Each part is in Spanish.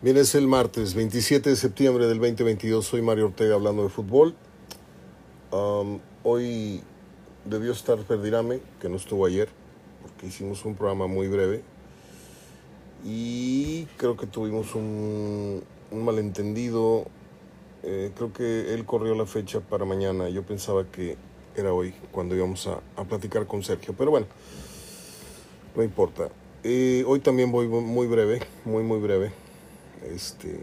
Bien, es el martes 27 de septiembre del 2022. Soy Mario Ortega hablando de fútbol. Um, hoy debió estar Perdirame, que no estuvo ayer, porque hicimos un programa muy breve. Y creo que tuvimos un, malentendido. Eh, creo que él corrió la fecha para mañana. Yo pensaba que era hoy cuando íbamos a, a platicar con Sergio. Pero bueno, no importa. Eh, hoy también voy muy breve, muy, muy breve este,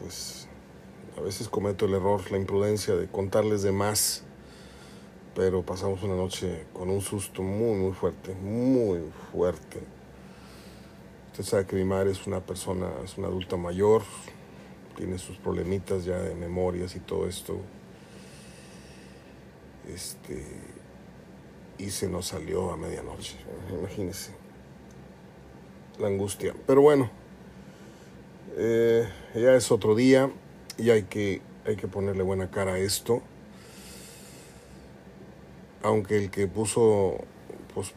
pues a veces cometo el error, la imprudencia de contarles de más, pero pasamos una noche con un susto muy, muy fuerte, muy fuerte. Usted sabe que mi madre es una persona, es una adulta mayor, tiene sus problemitas ya de memorias y todo esto. Este, y se nos salió a medianoche, imagínense la angustia. Pero bueno, eh, ya es otro día y hay que, hay que ponerle buena cara a esto. Aunque el que puso,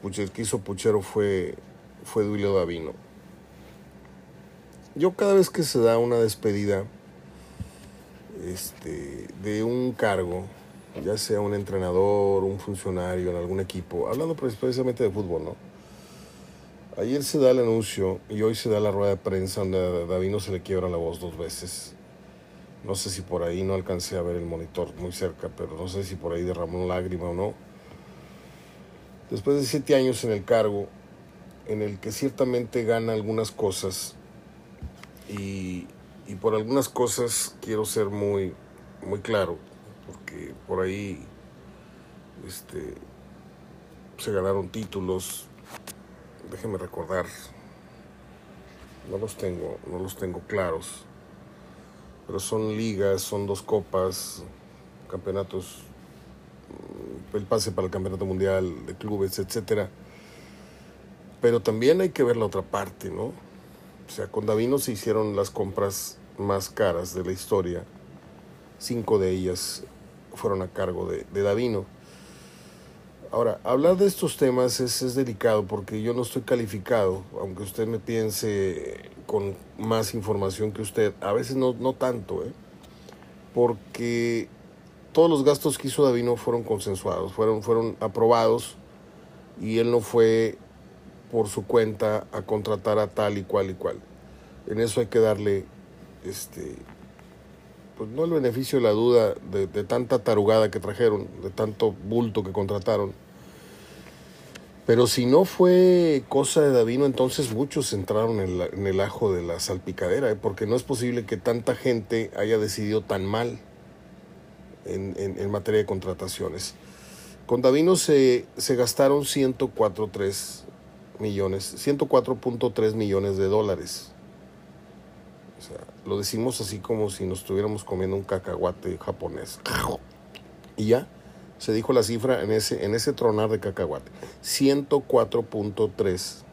pues el que hizo puchero fue, fue Duilio Davino. Yo cada vez que se da una despedida este, de un cargo, ya sea un entrenador, un funcionario en algún equipo, hablando precisamente de fútbol, ¿no? Ayer se da el anuncio y hoy se da la rueda de prensa donde a Davino se le quiebra la voz dos veces. No sé si por ahí no alcancé a ver el monitor muy cerca, pero no sé si por ahí derramó una lágrima o no. Después de siete años en el cargo, en el que ciertamente gana algunas cosas y, por algunas cosas quiero ser muy, muy claro, porque por ahí este, se ganaron títulos, déjeme recordar, no los tengo, no los tengo claros, pero son ligas, son dos copas, campeonatos, mm, el pase para el campeonato mundial de clubes, etcétera. Pero también hay que ver la otra parte, ¿no? O sea, con Davino se hicieron las compras más caras de la historia. Cinco de ellas fueron a cargo de, de Davino. Ahora, hablar de estos temas es, es, delicado porque yo no estoy calificado, aunque usted me piense con más información que usted, a veces no, no tanto, ¿eh? porque todos los gastos que hizo Davino fueron consensuados, fueron, fueron aprobados y él no fue por su cuenta a contratar a tal y cual y cual. En eso hay que darle, este, pues no el beneficio de la duda de, de tanta tarugada que trajeron, de tanto bulto que contrataron pero si no fue cosa de Davino, entonces muchos entraron en, el ajo de la salpicadera, ¿eh? porque no es posible que tanta gente haya decidido tan mal en, en, en materia de contrataciones. Con Davino se, se gastaron 104.3 millones, 104.3 millones de dólares. O sea, lo decimos así como si nos estuviéramos comiendo un cacahuate japonés. Y ya se dijo la cifra en ese, en ese tronar de cacahuate. 104.3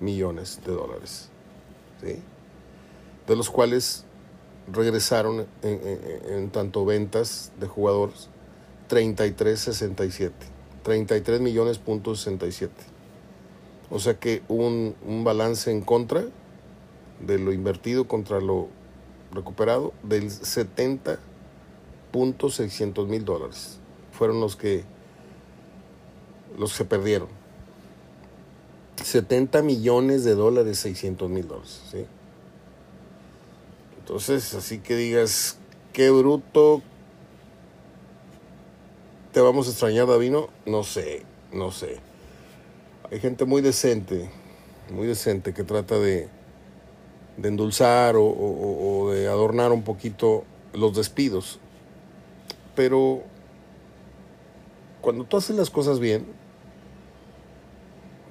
millones de dólares. De los cuales regresaron en, en, en tanto ventas de jugadores 33.67. 33 millones punto 67. O sea que un, un balance en contra de lo invertido contra lo recuperado del 70.600 mil dólares fueron los que los que perdieron. 70 millones de dólares, 600 mil dólares. ¿sí? Entonces, así que digas, qué bruto, te vamos a extrañar, Davino. No sé, no sé. Hay gente muy decente, muy decente, que trata de, de endulzar o, o de adornar un poquito los despidos. Pero cuando tú haces las cosas bien,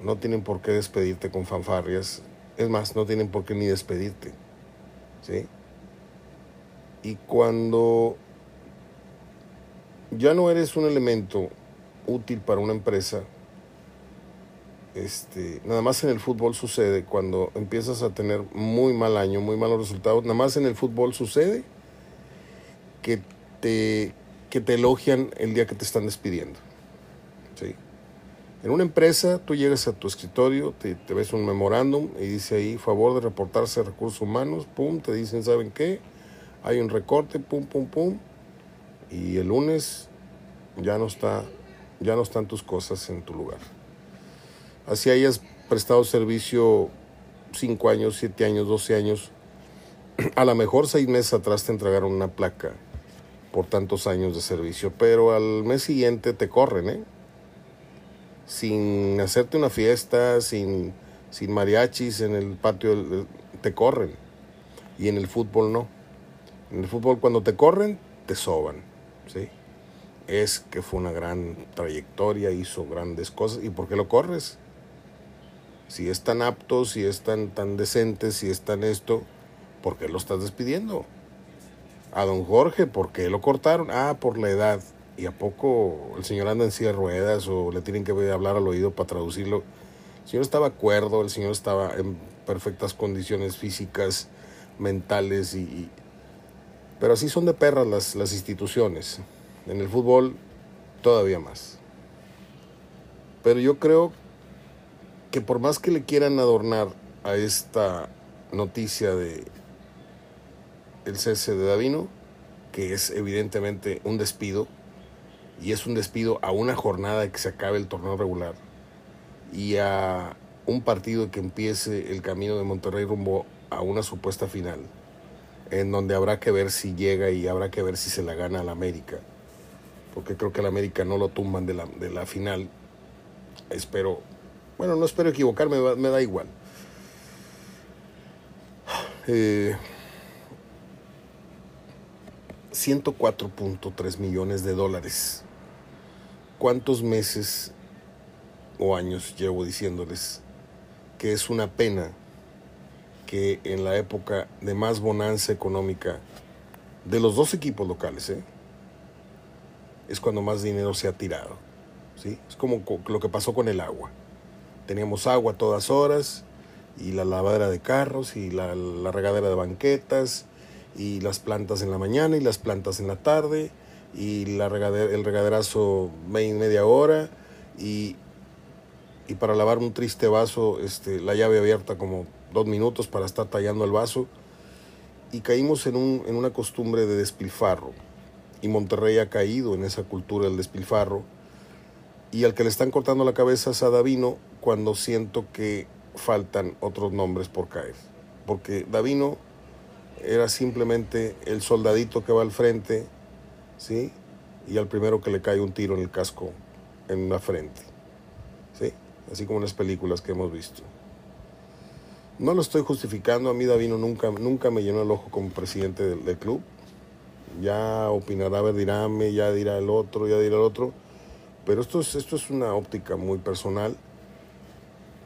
no tienen por qué despedirte con fanfarrias. Es más, no tienen por qué ni despedirte. ¿Sí? Y cuando ya no eres un elemento útil para una empresa, este, nada más en el fútbol sucede cuando empiezas a tener muy mal año, muy malos resultados, nada más en el fútbol sucede que te que te elogian el día que te están despidiendo. ¿sí? En una empresa, tú llegas a tu escritorio, te, te ves un memorándum y dice ahí, favor de reportarse a recursos humanos, pum, te dicen, ¿saben qué? Hay un recorte, pum, pum, pum, y el lunes ya no está, ya no están tus cosas en tu lugar. Así hayas prestado servicio 5 años, 7 años, 12 años, a lo mejor seis meses atrás te entregaron una placa por tantos años de servicio, pero al mes siguiente te corren, ¿eh? Sin hacerte una fiesta, sin, sin mariachis en el patio, te corren. Y en el fútbol no. En el fútbol cuando te corren, te soban, ¿sí? Es que fue una gran trayectoria, hizo grandes cosas. ¿Y por qué lo corres? Si es tan apto, si es tan, tan decente, si es tan esto, ¿por qué lo estás despidiendo? A don Jorge, ¿por qué lo cortaron? Ah, por la edad. ¿Y a poco el señor anda en silla de ruedas o le tienen que hablar al oído para traducirlo? El señor estaba acuerdo, el señor estaba en perfectas condiciones físicas, mentales y... pero así son de perras las, las instituciones. En el fútbol todavía más. Pero yo creo que por más que le quieran adornar a esta noticia de el cese de Davino, que es evidentemente un despido, y es un despido a una jornada de que se acabe el torneo regular, y a un partido que empiece el camino de Monterrey rumbo a una supuesta final, en donde habrá que ver si llega y habrá que ver si se la gana al América, porque creo que al América no lo tumban de la, de la final. Espero, bueno, no espero equivocarme, me da igual. Eh, 104.3 millones de dólares. ¿Cuántos meses o años llevo diciéndoles que es una pena que en la época de más bonanza económica de los dos equipos locales, ¿eh? es cuando más dinero se ha tirado. ¿sí? Es como lo que pasó con el agua. Teníamos agua a todas horas y la lavadera de carros y la, la regadera de banquetas y las plantas en la mañana y las plantas en la tarde y la el regaderazo media hora y, y, para lavar un triste vaso este, la llave abierta como dos minutos para estar tallando el vaso. Y caímos en, un, en una costumbre de despilfarro. Y Monterrey ha caído en esa cultura del despilfarro. Y al que le están cortando la cabeza es a Davino cuando siento que faltan otros nombres por caer. Porque Davino era simplemente el soldadito que va al frente, ¿sí? Y al primero que le cae un tiro en el casco, en la frente, ¿sí? Así como en las películas que hemos visto. No lo estoy justificando, a mí Davino nunca, nunca me llenó el ojo como presidente del, club. Ya opinará Verdirame, ya dirá el otro, ya dirá el otro. Pero esto es, esto es una óptica muy personal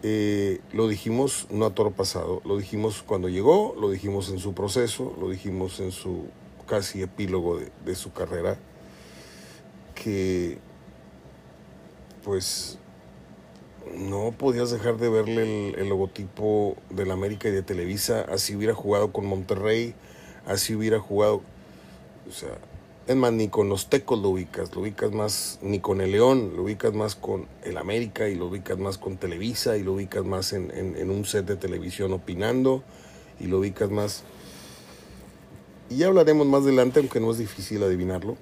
eh, lo dijimos no a toro pasado, lo dijimos cuando llegó, lo dijimos en su proceso, lo dijimos en su casi epílogo de, su carrera, que pues no podías dejar de verle el, el logotipo del América y de Televisa, así hubiera jugado con Monterrey, así hubiera jugado, o sea, es más, ni con los tecos lo ubicas, lo ubicas más, ni con el León, lo ubicas más con el América y lo ubicas más con Televisa y lo ubicas más en, en, un set de televisión opinando y lo ubicas más... Y ya hablaremos más adelante, aunque no es difícil adivinarlo.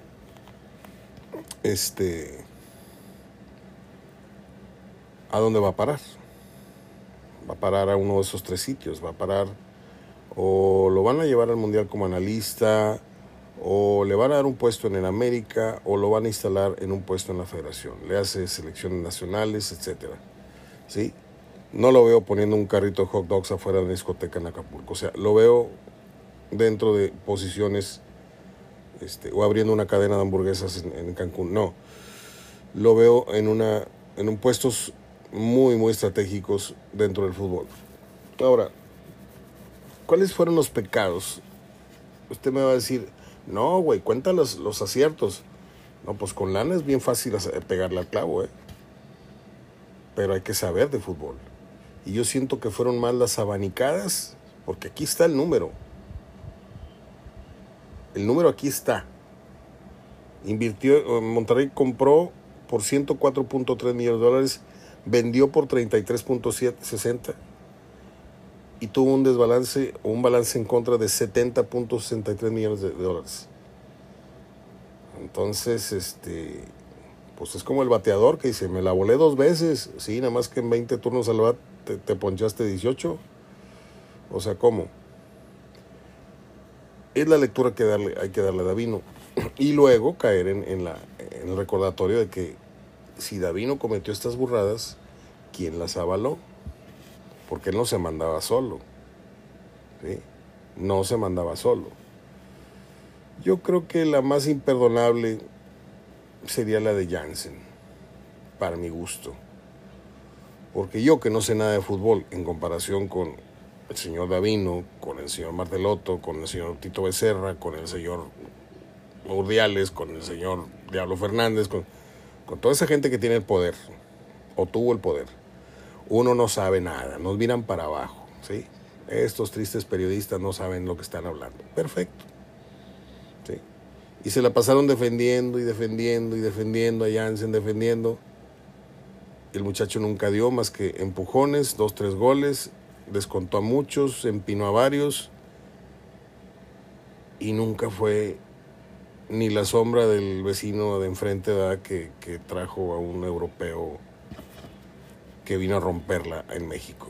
Este... ¿A dónde va a parar? Va a parar a uno de esos tres sitios, va a parar o lo van a llevar al Mundial como analista, o le van a dar un puesto en el América o lo van a instalar en un puesto en la federación. Le hace selecciones nacionales, etcétera. ¿Sí? No lo veo poniendo un carrito de hot dogs afuera de una discoteca en Acapulco. O sea, lo veo dentro de posiciones este, o abriendo una cadena de hamburguesas en, en, Cancún. No. Lo veo en una en un puestos muy muy estratégicos dentro del fútbol. Ahora, ¿cuáles fueron los pecados? Usted me va a decir, no, güey, cuenta los, aciertos. No, pues con lana es bien fácil pegarle al clavo, ¿eh? Pero hay que saber de fútbol. Y yo siento que fueron más las abanicadas, porque aquí está el número. El número aquí está. Invirtió, eh, Monterrey compró por 104.3 millones de dólares vendió por 33.60 y tuvo un desbalance o un balance en contra de 70.63 millones de, dólares. Entonces, este, pues es como el bateador que dice, me la volé dos veces, sí, nada más que en 20 turnos al bat te, te ponchaste 18. O sea, ¿cómo? Es la lectura que darle, hay que darle a Davino. Y luego caer en, en, la, en el recordatorio de que si Davino cometió estas burradas, ¿quién las avaló? Porque no se mandaba solo. ¿sí? No se mandaba solo. Yo creo que la más imperdonable sería la de Jansen, para mi gusto. Porque yo que no sé nada de fútbol en comparación con el señor Davino, con el señor Martelotto, con el señor Tito Becerra, con el señor Urdiales, con el señor Diablo Fernández, con, con toda esa gente que tiene el poder, o tuvo el poder, uno no sabe nada, nos miran para abajo, ¿sí? Estos tristes periodistas no saben lo que están hablando. Perfecto. ¿sí? Y se la pasaron defendiendo y defendiendo y defendiendo a Jansen, defendiendo. El muchacho nunca dio más que empujones, dos, tres goles, descontó a muchos, empinó a varios y nunca fue ni la sombra del vecino de enfrente Que, que trajo a un europeo que vino a romperla en México.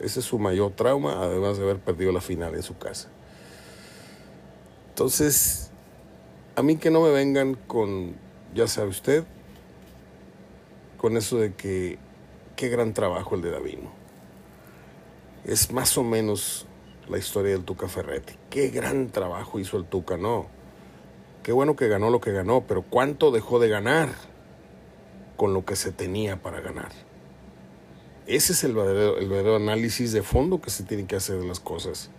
Ese es su mayor trauma, además de haber perdido la final en su casa. Entonces, a mí que no me vengan con, ya sabe usted, con eso de que qué gran trabajo el de Davino. Es más o menos la historia del Tuca Ferretti. Qué gran trabajo hizo el Tuca, no. Qué bueno que ganó lo que ganó, pero ¿cuánto dejó de ganar con lo que se tenía para ganar? Ese es el verdadero, análisis de fondo que se tiene que hacer de las cosas.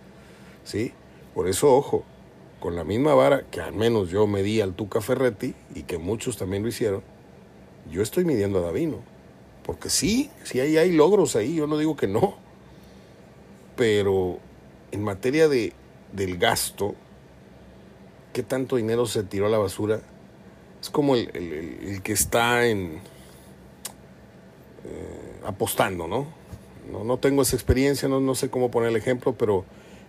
¿sí? Por eso, ojo, con la misma vara que al menos yo medí al Tuca Ferretti y que muchos también lo hicieron, yo estoy midiendo a Davino. Porque sí, sí hay, hay logros ahí, yo no digo que no. Pero en materia de, del gasto, ¿qué tanto dinero se tiró a la basura? Es como el, el, que está en... Eh, apostando, ¿no? ¿no? Tengo esa experiencia, no, sé cómo poner el ejemplo, pero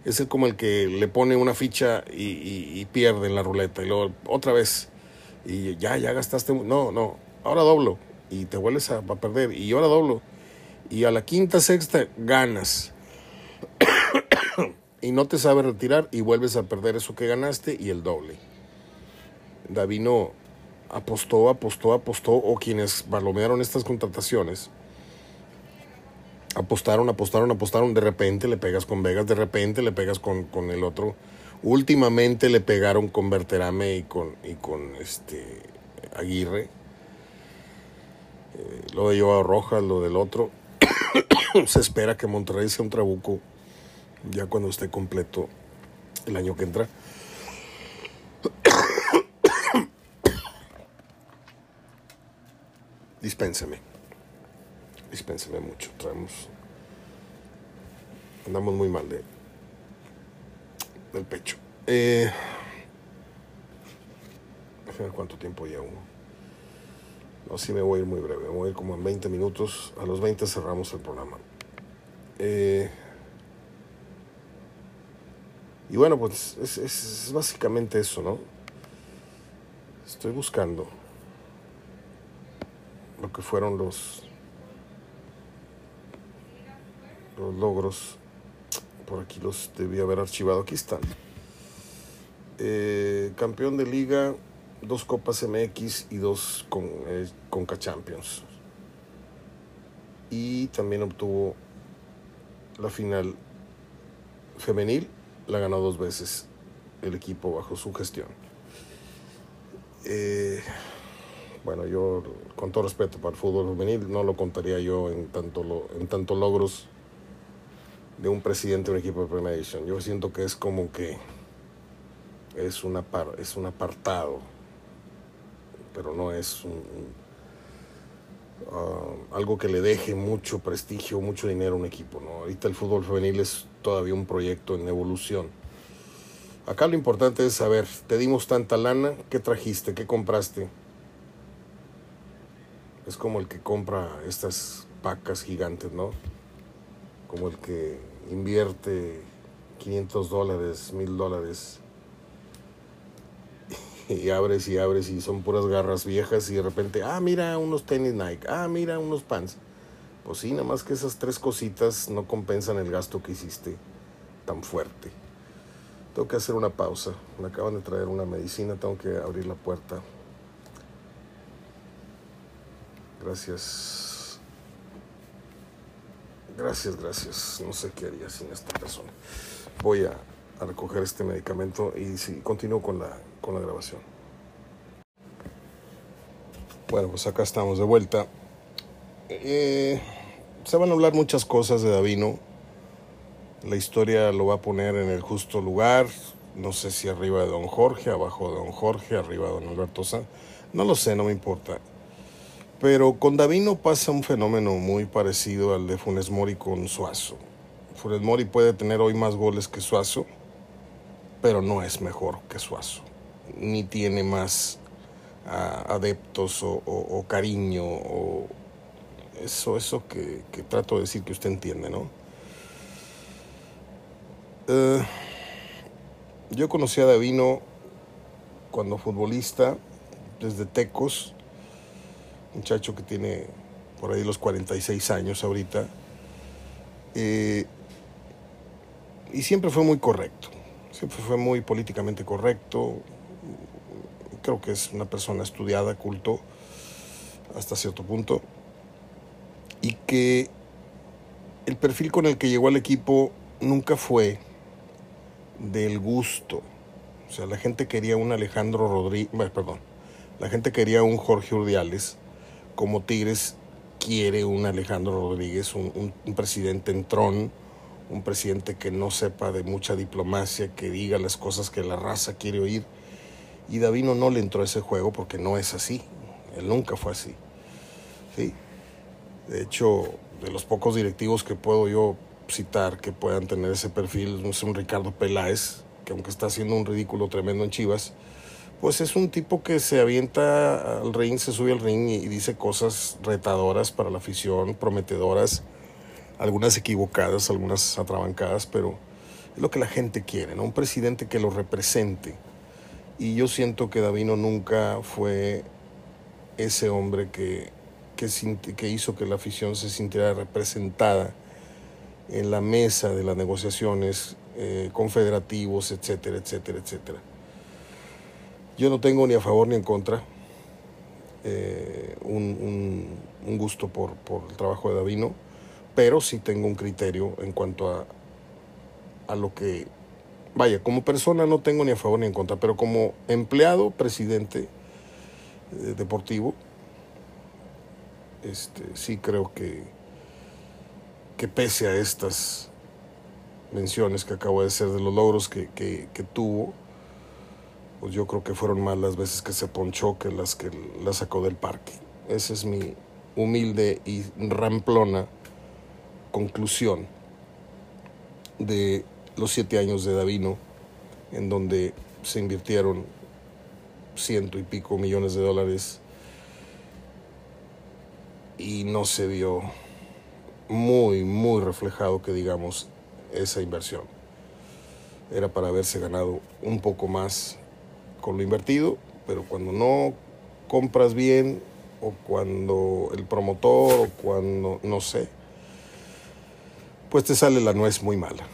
es como el que le pone una ficha y, pierde en la ruleta y luego otra vez y ya, ya gastaste, no, no, ahora doblo y te vuelves a, perder y ahora doblo y a la quinta, sexta ganas y no te sabes retirar y vuelves a perder eso que ganaste y el doble. Davino apostó, apostó, apostó o quienes balomearon estas contrataciones apostaron, apostaron, apostaron, de repente le pegas con Vegas, de repente le pegas con, con el otro. Últimamente le pegaron con Berterame y con, y con este Aguirre. Eh, lo de Joao Rojas, lo del otro. Se espera que Monterrey sea un trabuco ya cuando esté completo el año que entra. Dispénseme dispénseme mucho, traemos, andamos muy mal de, del pecho. Eh, ver cuánto tiempo llevo. No, sí me voy a ir muy breve, me voy a ir como en 20 minutos, a los 20 cerramos el programa. Eh, y bueno, pues es, es básicamente eso, ¿no? Estoy buscando lo que fueron los los logros. Por aquí los debí haber archivado. Aquí están. Eh, campeón de liga, dos Copas MX y dos con, eh, Conca Champions. Y también obtuvo la final femenil, la ganó dos veces el equipo bajo su gestión. Eh, bueno, yo con todo respeto para el fútbol femenil no lo contaría yo en tanto, en tanto logros de un presidente de un equipo de Primera División. Yo siento que es como que es, una es un apartado, pero no es uh, algo que le deje mucho prestigio, mucho dinero a un equipo. ¿no? Ahorita el fútbol femenil es todavía un proyecto en evolución. Acá lo importante es saber, te dimos tanta lana, ¿qué trajiste? ¿Qué compraste? Es como el que compra estas pacas gigantes, ¿no? Como el que invierte 500 dólares, 1000 dólares y abres y abres y son puras garras viejas y de repente, ah, mira unos tenis Nike, ah, mira unos pants. Pues sí, nada más que esas tres cositas no compensan el gasto que hiciste tan fuerte. Tengo que hacer una pausa. Me acaban de traer una medicina, tengo que abrir la puerta. Gracias. Gracias, gracias. No sé qué haría sin esta persona. Voy a, recoger este medicamento y sí, continúo con la, con la grabación. Bueno, pues acá estamos de vuelta. Eh, se van a hablar muchas cosas de Davino. La historia lo va a poner en el justo lugar. No sé si arriba de Don Jorge, abajo de Don Jorge, arriba de Don Alberto San. No lo sé, no me importa. Pero con Davino pasa un fenómeno muy parecido al de Funes Mori con Suazo. Funes Mori puede tener hoy más goles que Suazo, pero no es mejor que Suazo. Ni tiene más ah, adeptos o, cariño o eso, eso que, trato de decir que usted entiende, ¿no? Eh, yo conocí a Davino cuando futbolista, desde Tecos, muchacho que tiene por ahí los 46 años ahorita, eh, y siempre fue muy correcto, siempre fue muy políticamente correcto, creo que es una persona estudiada, culto, hasta cierto punto y que el perfil con el que llegó al equipo nunca fue del gusto. O sea, la gente quería un Alejandro Rodríguez, perdón, la gente quería un Jorge Urdiales, como Tigres quiere un Alejandro Rodríguez, un, presidente en tron, un presidente que no sepa de mucha diplomacia, que diga las cosas que la raza quiere oír. Y Davino no le entró a ese juego porque no es así. Él nunca fue así. ¿Sí? De hecho, de los pocos directivos que puedo yo citar que puedan tener ese perfil, es un Ricardo Peláez, que aunque está haciendo un ridículo tremendo en Chivas, pues es un tipo que se avienta al ring, se sube al ring y, dice cosas retadoras para la afición, prometedoras, algunas equivocadas, algunas atrabancadas, pero es lo que la gente quiere, ¿no? Un presidente que lo represente. Y yo siento que Davino nunca fue ese hombre que que, hizo que la afición se sintiera representada en la mesa de las negociaciones eh, confederativos, etcétera, etcétera, etcétera. Yo no tengo ni a favor ni en contra eh, un, gusto por, por, el trabajo de Davino, pero sí tengo un criterio en cuanto a, a lo que, vaya, como persona no tengo ni a favor ni en contra, pero como empleado, presidente eh, deportivo, este, sí creo que, que pese a estas menciones que acabo de hacer de los logros que, tuvo, pues yo creo que fueron más las veces que se ponchó que las que la sacó del parque. Esa es mi humilde y ramplona conclusión de los siete años de Davino, en donde se invirtieron ciento y pico millones de dólares y no se vio muy, muy reflejado que digamos esa inversión. Era para haberse ganado un poco más con lo invertido, pero cuando no compras bien o cuando el promotor o cuando no sé, pues te sale la nuez muy mala,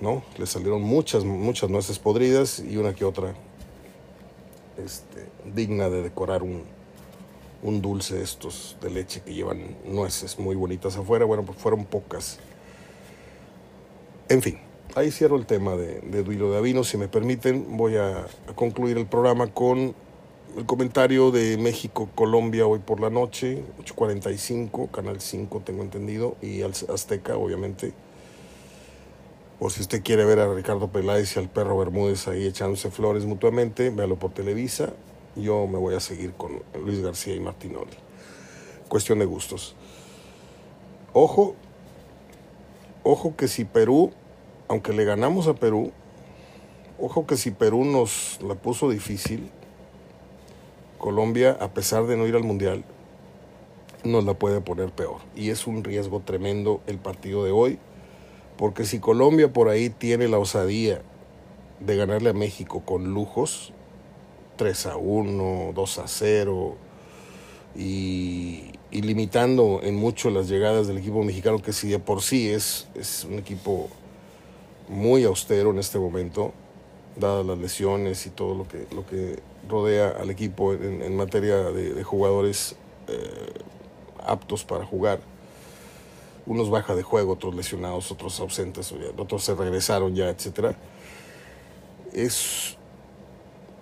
¿no? Le salieron muchas, muchas nueces podridas y una que otra este, digna de decorar un, un dulce estos de leche que llevan nueces muy bonitas afuera. Bueno, pues fueron pocas. En fin, ahí cierro el tema de, de Duilo de Avino. Si me permiten, voy a, concluir el programa con el comentario de México-Colombia hoy por la noche, 8.45, Canal 5 tengo entendido, y Azteca, obviamente. O si usted quiere ver a Ricardo Peláez y al perro Bermúdez ahí echándose flores mutuamente, véalo por Televisa yo me voy a seguir con Luis García y Martinoli. Cuestión de gustos. Ojo, ojo que si Perú, aunque le ganamos a Perú, ojo que si Perú nos la puso difícil, Colombia, a pesar de no ir al Mundial, nos la puede poner peor. Y es un riesgo tremendo el partido de hoy, porque si Colombia por ahí tiene la osadía de ganarle a México con lujos, 3 a 1, 2 a 0, y, limitando en mucho las llegadas del equipo mexicano, que si de por sí es, es un equipo muy austero en este momento, dadas las lesiones y todo lo que, lo que rodea al equipo en, materia de, jugadores eh, aptos para jugar. Unos baja de juego, otros lesionados, otros ausentes, otros se regresaron ya, etc. Es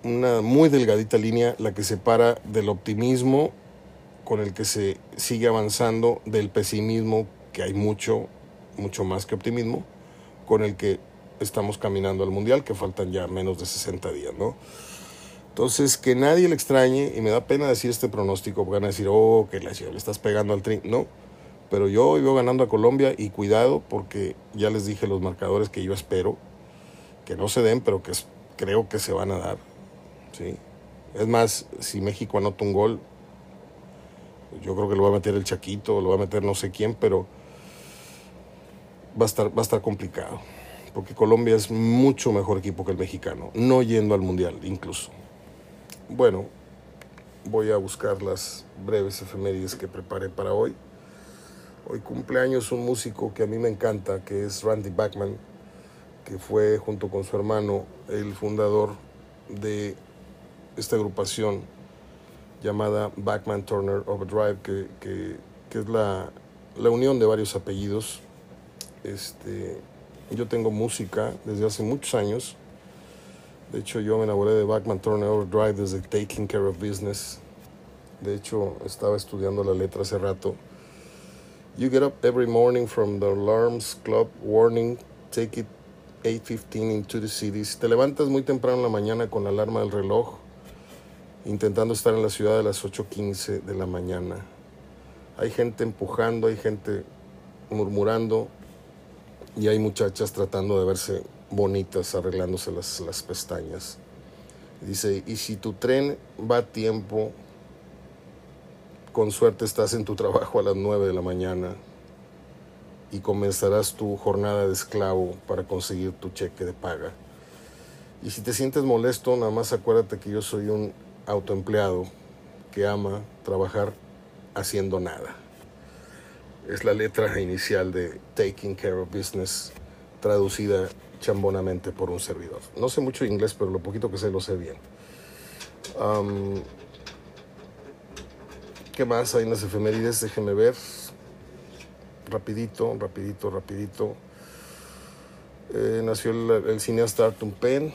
una muy delgadita línea la que separa del optimismo con el que se sigue avanzando, del pesimismo, que hay mucho, mucho más que optimismo, con el que estamos caminando al Mundial, que faltan ya menos de 60 días, ¿no? Entonces, que nadie le extrañe, y me da pena decir este pronóstico, porque van a decir, oh, que le estás pegando al trin. No, pero yo iba ganando a Colombia y cuidado, porque ya les dije los marcadores que yo espero, que no se den, pero que creo que se van a dar. ¿sí? Es más, si México anota un gol, yo creo que lo va a meter el Chaquito, lo va a meter no sé quién, pero va a estar, va a estar complicado porque Colombia es mucho mejor equipo que el mexicano, no yendo al Mundial incluso. Bueno, voy a buscar las breves efemérides que preparé para hoy. Hoy cumpleaños un músico que a mí me encanta, que es Randy Bachman, que fue junto con su hermano el fundador de esta agrupación llamada Bachman Turner Overdrive, que, que, que es la, la, unión de varios apellidos. Este, yo tengo música desde hace muchos años. De hecho, yo me enamoré de Backman Turner Overdrive desde Taking Care of Business. De hecho, estaba estudiando la letra hace rato. You get up every morning from the alarms club warning, take it 8.15 into the cities. Te levantas muy temprano en la mañana con la alarma del reloj, intentando estar en la ciudad a las 8.15 de la mañana. Hay gente empujando, hay gente murmurando, y hay muchachas tratando de verse bonitas, arreglándose las, las pestañas. Dice, y si tu tren va a tiempo, con suerte estás en tu trabajo a las 9 de la mañana y comenzarás tu jornada de esclavo para conseguir tu cheque de paga. Y si te sientes molesto, nada más acuérdate que yo soy un autoempleado que ama trabajar haciendo nada es la letra inicial de Taking Care of Business, traducida chambonamente por un servidor. No sé mucho inglés, pero lo poquito que sé lo sé bien. ¿Qué más hay en las efemérides? Déjenme ver. Rapidito, rapidito, rapidito. Eh, nació el, cineasta Arthur Penn,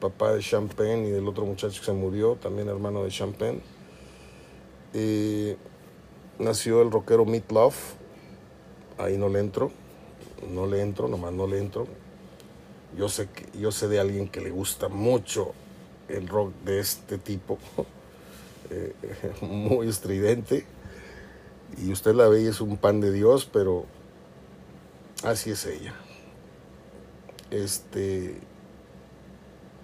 papá de Champagne y del otro muchacho que se murió, también hermano de Champagne. Nació el rockero Meat Love. Ahí no le entro, no le entro, nomás no le entro. Yo sé, que, yo sé de alguien que le gusta mucho el rock de este tipo, eh, muy estridente. Y usted la ve y es un pan de Dios, pero así es ella. Este,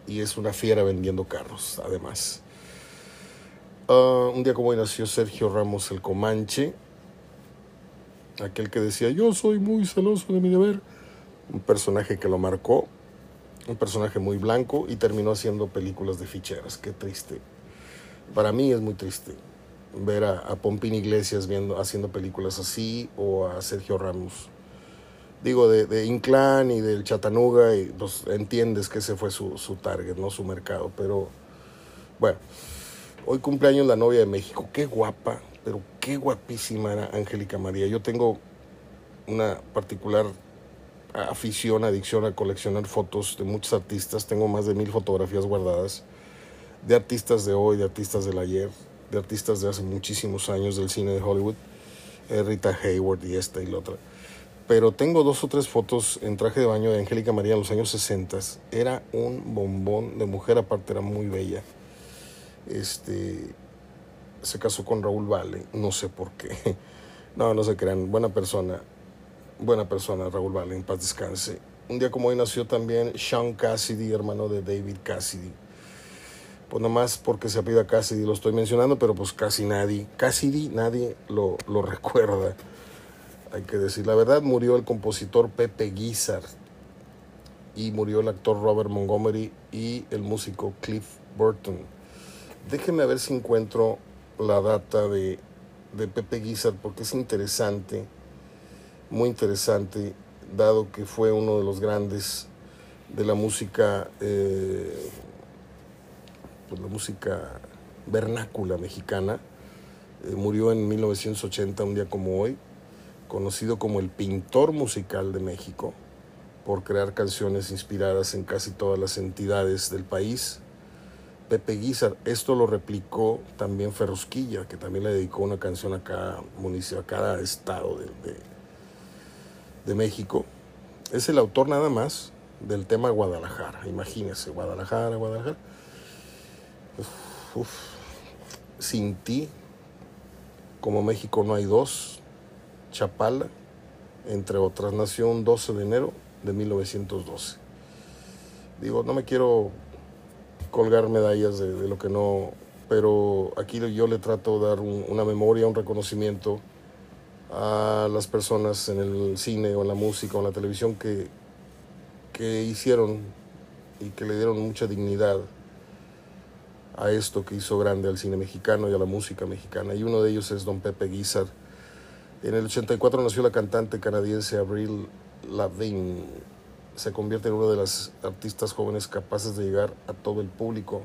y es una fiera vendiendo carros, además. Ah, un día como hoy nació Sergio Ramos el Comanche, aquel que decía yo soy muy celoso de mi deber, un personaje que lo marcó, un personaje muy blanco y terminó haciendo películas de ficheras, qué triste. Para mí es muy triste ver a, a Pompín Iglesias viendo, haciendo películas así o a Sergio Ramos. Digo, de, de Inclán y del Chatanuga, y pues, entiendes que ese fue su, su target, no su mercado, pero bueno. Hoy cumpleaños la novia de México. Qué guapa, pero qué guapísima era Angélica María. Yo tengo una particular afición, adicción a coleccionar fotos de muchos artistas. Tengo más de mil fotografías guardadas de artistas de hoy, de artistas del ayer, de artistas de hace muchísimos años del cine de Hollywood. Eh, Rita Hayward y esta y la otra. Pero tengo dos o tres fotos en traje de baño de Angélica María en los años 60. Era un bombón de mujer, aparte era muy bella este, se casó con Raúl Vale, no sé por qué. No, no se crean, buena persona, buena persona Raúl Vale, en paz descanse. Un día como hoy nació también Sean Cassidy, hermano de David Cassidy. pues nada más porque se apida Cassidy lo estoy mencionando, pero pues casi nadie, Cassidy nadie lo, lo recuerda. Hay que decir la verdad, murió el compositor Pepe Guizar y murió el actor Robert Montgomery y el músico Cliff Burton. Déjenme ver si encuentro la data de, de Pepe Guizar porque es interesante, muy interesante, dado que fue uno de los grandes de la música eh, pues, la música vernácula mexicana. Eh, murió en 1980, un día como hoy, conocido como el pintor musical de México, por crear canciones inspiradas en casi todas las entidades del país. Pepe Guizar, esto lo replicó también Ferrusquilla, que también le dedicó una canción a cada municipio, a cada estado de, México. Es el autor nada más del tema Guadalajara. Imagínense, Guadalajara, Guadalajara. Sin ti, como México no hay dos, Chapala, entre otras, nació un 12 de enero de 1912. Digo, no me quiero colgar medallas de, lo que no, pero aquí yo le trato de dar un, una memoria, un reconocimiento a las personas en el cine o en la música o en la televisión que, que hicieron y que le dieron mucha dignidad a esto que hizo grande al cine mexicano y a la música mexicana. Y uno de ellos es don Pepe Guizar. En el 84 nació la cantante canadiense Avril Lavigne. Se convierte en una de las artistas jóvenes capaces de llegar a todo el público.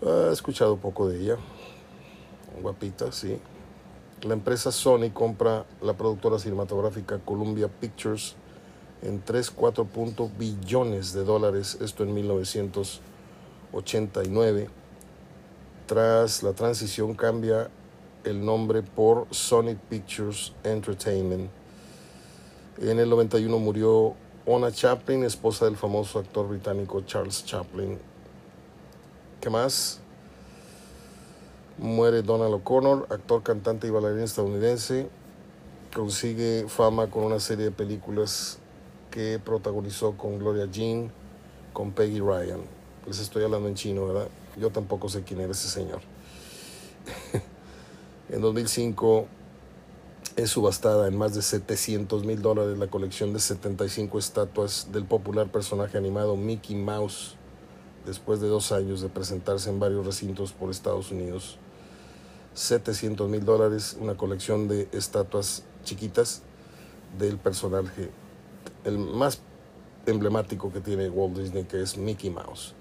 He escuchado poco de ella. Guapita, sí. La empresa Sony compra la productora cinematográfica Columbia Pictures en 3, 4 billones de dólares, esto en 1989. Tras la transición cambia el nombre por Sony Pictures Entertainment. En el 91 murió Ona Chaplin, esposa del famoso actor británico Charles Chaplin. ¿Qué más? Muere Donald O'Connor, actor, cantante y bailarín estadounidense. Consigue fama con una serie de películas que protagonizó con Gloria Jean, con Peggy Ryan. Les estoy hablando en chino, ¿verdad? Yo tampoco sé quién era ese señor. en 2005 es subastada en más de 700 mil dólares la colección de 75 estatuas del popular personaje animado Mickey Mouse, después de dos años de presentarse en varios recintos por Estados Unidos. 700 mil dólares, una colección de estatuas chiquitas del personaje, el más emblemático que tiene Walt Disney, que es Mickey Mouse.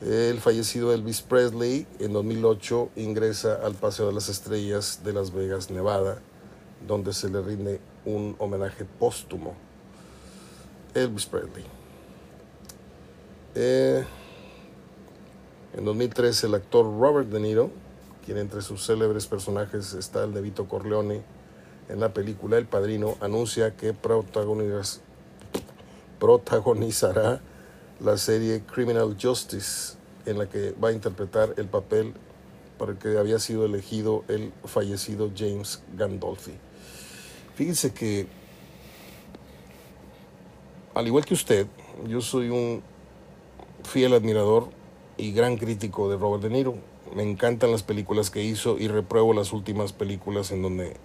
El fallecido Elvis Presley en 2008 ingresa al Paseo de las Estrellas de Las Vegas, Nevada, donde se le rinde un homenaje póstumo. Elvis Presley. Eh, en 2013 el actor Robert De Niro, quien entre sus célebres personajes está el de Vito Corleone en la película El Padrino, anuncia que protagoniz protagonizará la serie Criminal Justice, en la que va a interpretar el papel para el que había sido elegido el fallecido James Gandolfi. Fíjense que, al igual que usted, yo soy un fiel admirador y gran crítico de Robert De Niro. Me encantan las películas que hizo y repruebo las últimas películas en donde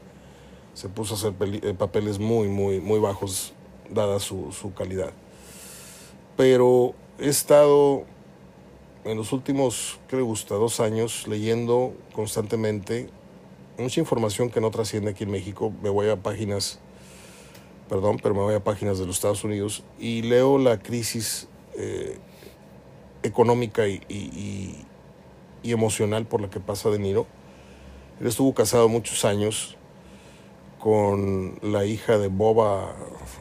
se puso a hacer papeles muy, muy, muy bajos, dada su, su calidad. Pero he estado en los últimos, ¿qué le gusta? Dos años leyendo constantemente mucha información que no trasciende aquí en México. Me voy a páginas, perdón, pero me voy a páginas de los Estados Unidos y leo la crisis eh, económica y, y, y, emocional por la que pasa De Niro. Él estuvo casado muchos años con la hija de Boba,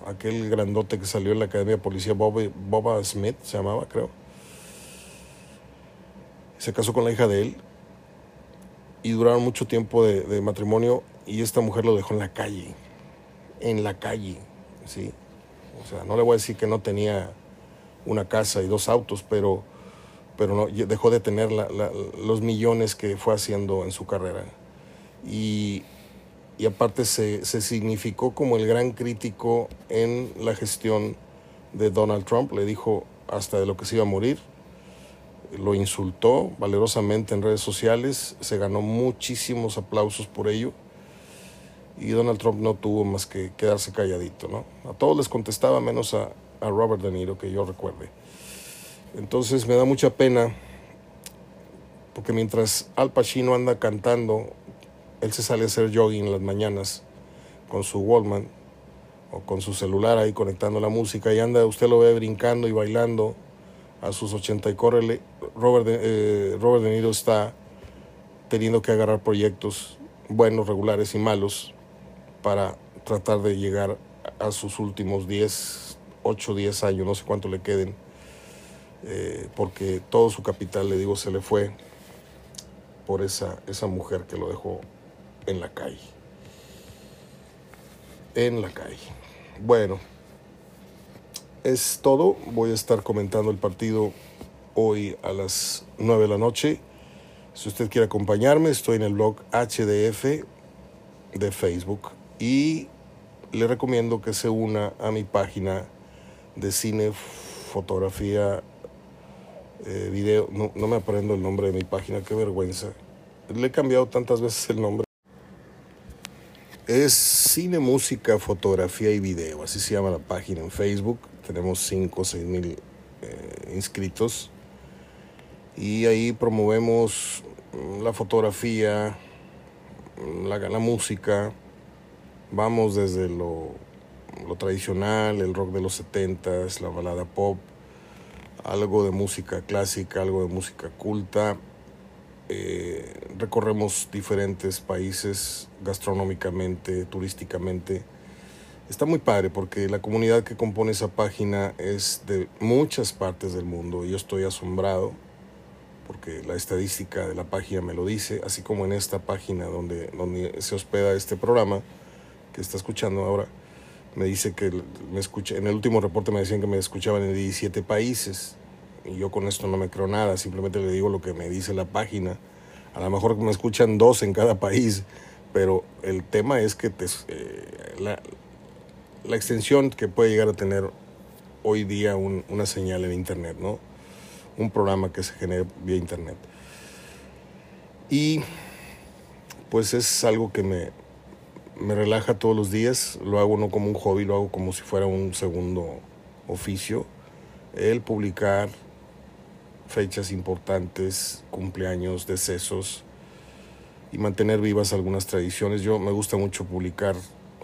aquel grandote que salió en la Academia de Policía, Boba, Boba Smith se llamaba, creo. Se casó con la hija de él y duraron mucho tiempo de, de, matrimonio y esta mujer lo dejó en la calle, en la calle, ¿sí? O sea, no le voy a decir que no tenía una casa y dos autos, pero, pero no, dejó de tener la, la, los millones que fue haciendo en su carrera. Y, y aparte se, se significó como el gran crítico en la gestión de Donald Trump, le dijo hasta de lo que se iba a morir, lo insultó valerosamente en redes sociales, se ganó muchísimos aplausos por ello y Donald Trump no tuvo más que quedarse calladito, ¿no? A todos les contestaba menos a, a Robert De Niro, que yo recuerde. Entonces me da mucha pena porque mientras Al Pacino anda cantando, él se sale a hacer jogging en las mañanas con su Wallman o con su celular ahí conectando la música y anda, usted lo ve brincando y bailando a sus 80 y córrele. Robert de, eh, Robert de Niro está teniendo que agarrar proyectos buenos, regulares y malos para tratar de llegar a sus últimos 10, 8, 10 años, no sé cuánto le queden, eh, porque todo su capital, le digo, se le fue por esa, esa mujer que lo dejó en la calle. En la calle. Bueno, es todo. Voy a estar comentando el partido hoy a las 9 de la noche. Si usted quiere acompañarme, estoy en el blog HDF de Facebook y le recomiendo que se una a mi página de cine, fotografía, eh, video. No, no me aprendo el nombre de mi página, qué vergüenza. Le he cambiado tantas veces el nombre. Es cine, música, fotografía y video, así se llama la página en Facebook. Tenemos 5 o 6 mil eh, inscritos. Y ahí promovemos la fotografía, la, la música. Vamos desde lo, lo, tradicional, el rock de los 70s, la balada pop, algo de música clásica, algo de música culta. Eh, recorremos diferentes países gastronómicamente, turísticamente. Está muy padre porque la comunidad que compone esa página es de muchas partes del mundo yo estoy asombrado porque la estadística de la página me lo dice, así como en esta página donde, donde se hospeda este programa que está escuchando ahora, me dice que me escucha, en el último reporte me decían que me escuchaban en 17 países y yo con esto no me creo nada, simplemente le digo lo que me dice la página. A lo mejor me escuchan dos en cada país, pero el tema es que te, eh, la, la, extensión que puede llegar a tener hoy día un, una señal en Internet, ¿no? Un programa que se genere vía Internet. Y pues es algo que me, me relaja todos los días, lo hago no como un hobby, lo hago como si fuera un segundo oficio. El publicar fechas importantes, cumpleaños, decesos y mantener vivas algunas tradiciones. Yo me gusta mucho publicar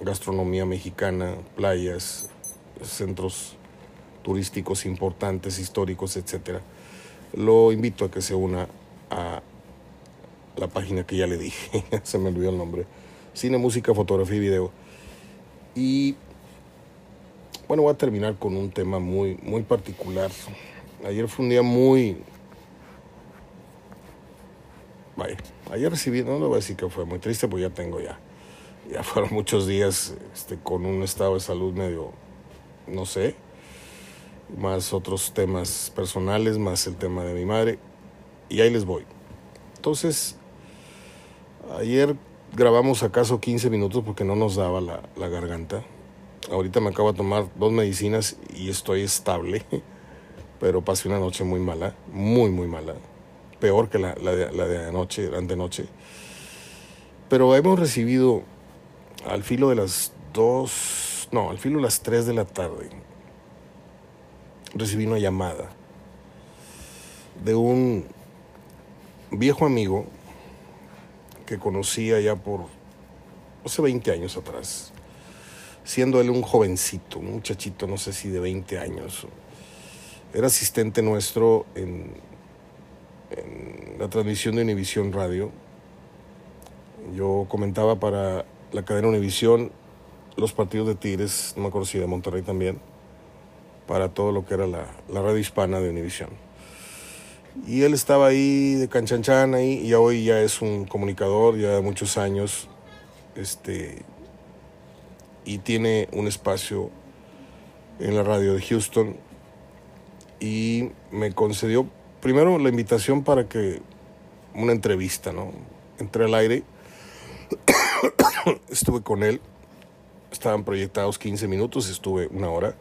gastronomía mexicana, playas, centros turísticos importantes, históricos, etc. Lo invito a que se una a la página que ya le dije, se me olvidó el nombre, Cine, Música, Fotografía y Video. Y bueno, voy a terminar con un tema muy, muy particular. Ayer fue un día muy... Vaya, ayer recibí, no le voy a decir que fue muy triste, pues ya tengo ya. Ya fueron muchos días este, con un estado de salud medio, no sé, más otros temas personales, más el tema de mi madre. Y ahí les voy. Entonces, ayer grabamos acaso 15 minutos porque no nos daba la, la garganta. Ahorita me acabo de tomar dos medicinas y estoy estable, pero pasé una noche muy mala, muy, muy mala. Peor que la, la, de, la de anoche, antenoche. Pero hemos recibido al filo de las dos, no, al filo de las tres de la tarde, recibí una llamada de un viejo amigo que conocía ya por hace 20 años atrás, siendo él un jovencito, un muchachito, no sé si de 20 años. Era asistente nuestro en, en la transmisión de Univisión Radio. Yo comentaba para la cadena Univisión los partidos de Tigres, no me acuerdo si de Monterrey también, para todo lo que era la, la radio hispana de Univisión. Y él estaba ahí de canchanchan ahí y hoy ya es un comunicador ya de muchos años. Este, y tiene un espacio en la radio de Houston y me concedió primero la invitación para que una entrevista, ¿no? Entré al aire, estuve con él, estaban proyectados 15 minutos, estuve una hora.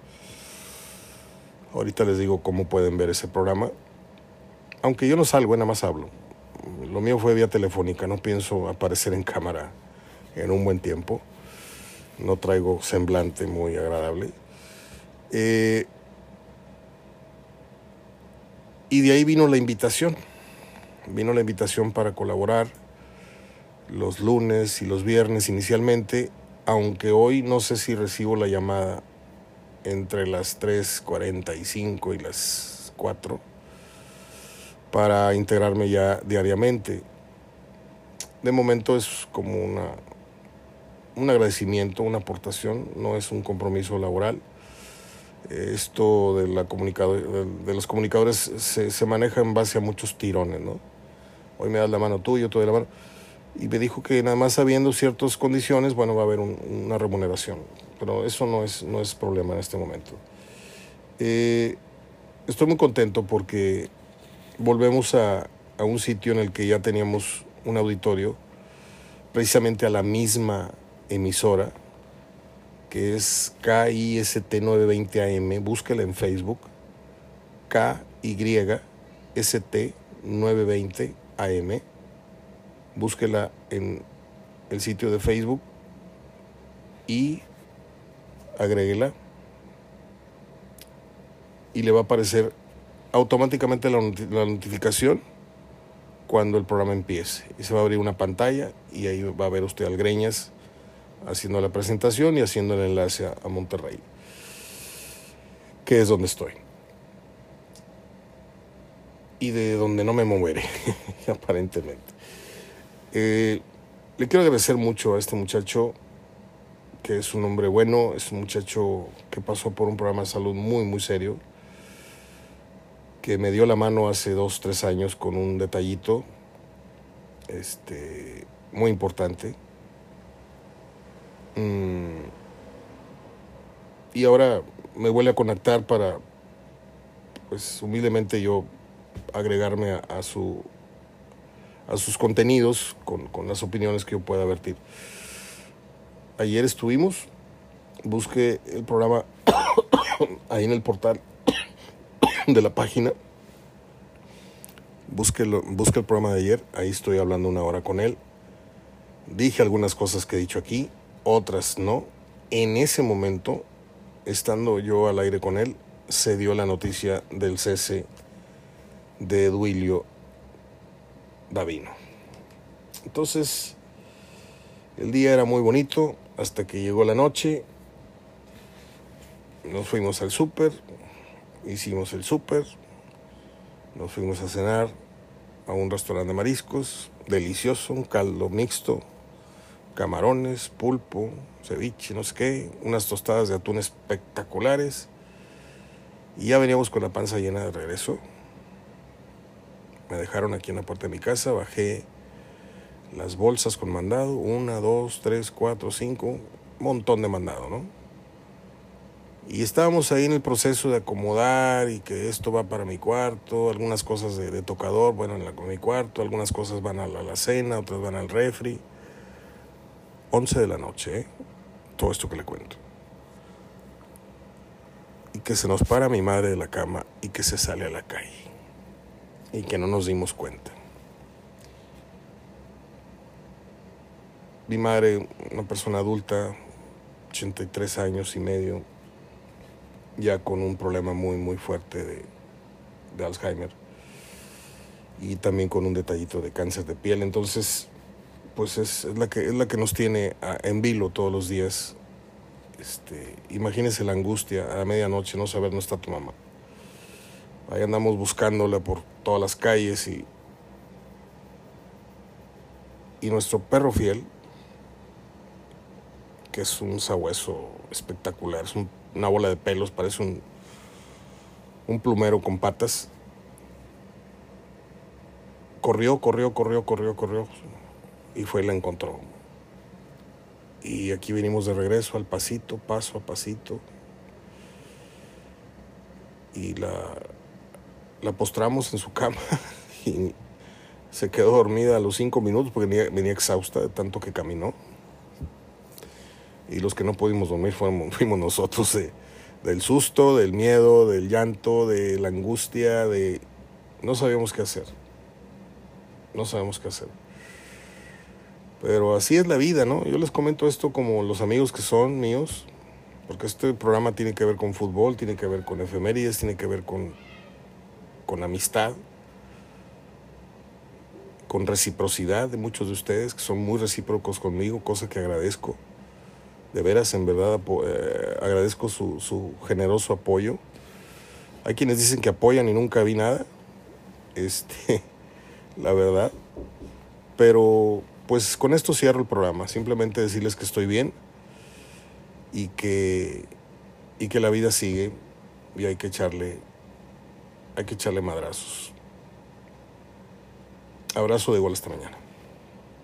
Ahorita les digo cómo pueden ver ese programa aunque yo no salgo, nada más hablo. Lo mío fue vía telefónica, no pienso aparecer en cámara en un buen tiempo. No traigo semblante muy agradable. Eh, y de ahí vino la invitación. Vino la invitación para colaborar los lunes y los viernes inicialmente, aunque hoy no sé si recibo la llamada entre las 3.45 y las 4 para integrarme ya diariamente. De momento es como una, un agradecimiento, una aportación, no es un compromiso laboral. Esto de, la de los comunicadores se, se, maneja en base a muchos tirones, ¿no? Hoy me das la mano tú, yo te doy la mano. Y me dijo que nada más habiendo ciertas condiciones, bueno, va a haber una remuneración. Pero eso no es, no es problema en este momento. Eh, estoy muy contento porque volvemos a, un sitio en el que ya teníamos un auditorio, precisamente a la misma emisora, que es KIST 920 AM, búsquela en Facebook, KYST 920 AM, búsquela en el sitio de Facebook y agréguela y le va a aparecer automáticamente la, notificación cuando el programa empiece. Y se va a abrir una pantalla y ahí va a ver usted al Greñas haciendo la presentación y haciendo el enlace a, Monterrey, que es donde estoy. Y de donde no me moveré, aparentemente. Eh, le quiero agradecer mucho a este muchacho, que es un hombre bueno, es un muchacho que pasó por un programa de salud muy, muy serio que me dio la mano hace dos, tres años con un detallito este, muy importante. Mm, y ahora me vuelve a conectar para, pues humildemente yo agregarme a, su, a sus contenidos con, con, las opiniones que yo pueda vertir. Ayer estuvimos, busqué el programa ahí en el portal de la página. Busque, el programa de ayer, ahí estoy hablando una hora con él. Dije algunas cosas que he dicho aquí, otras no. En ese momento, estando yo al aire con él, se dio la noticia del cese de Eduilio Davino. Entonces, el día era muy bonito hasta que llegó la noche. Nos fuimos al súper, hicimos el súper, nos fuimos a cenar a un restaurante de mariscos, delicioso, un caldo mixto, camarones, pulpo, ceviche, no sé qué, unas tostadas de atún espectaculares. Y ya veníamos con la panza llena de regreso. Me dejaron aquí en la puerta de mi casa, bajé las bolsas con mandado, una, dos, tres, cuatro, cinco, montón de mandado, ¿no? Y estábamos ahí en el proceso de acomodar y que esto va para mi cuarto, algunas cosas de, tocador, bueno, en, la, mi cuarto, algunas cosas van a la, cena, otras van al refri. 11 de la noche, ¿eh? todo esto que le cuento. Y que se nos para mi madre de la cama y que se sale a la calle. Y que no nos dimos cuenta. Mi madre, una persona adulta, 83 años y medio, ya con un problema muy, muy fuerte de, Alzheimer y también con un detallito de cáncer de piel. Entonces, pues es, la, que, es la que nos tiene en vilo todos los días. Este, imagínese la angustia a medianoche no saber no está tu mamá. Ahí andamos buscándola por todas las calles y, y nuestro perro fiel, que es un sabueso espectacular, es un una bola de pelos, parece un, un plumero con patas. Corrió, corrió, corrió, corrió, corrió y fue y la encontró. Y aquí venimos de regreso al pasito, paso a pasito. Y la, la postramos en su cama y se quedó dormida a los cinco minutos porque venía, exhausta de tanto que caminó y los que no pudimos dormir fuimos, nosotros del susto, del miedo, del llanto, de la angustia, de no sabíamos qué hacer. No sabemos qué hacer. Pero así es la vida, ¿no? Yo les comento esto como los amigos que son míos, porque este programa tiene que ver con fútbol, tiene que ver con efemérides, tiene que ver con, con amistad, con reciprocidad de muchos de ustedes, que son muy recíprocos conmigo, cosa que agradezco. De veras, en verdad, eh, agradezco su, su generoso apoyo. Hay quienes dicen que apoyan y nunca vi nada. Este, la verdad. Pero pues con esto cierro el programa. Simplemente decirles que estoy bien y que, y que la vida sigue y hay que echarle, hay que echarle madrazos. Abrazo de igual hasta mañana.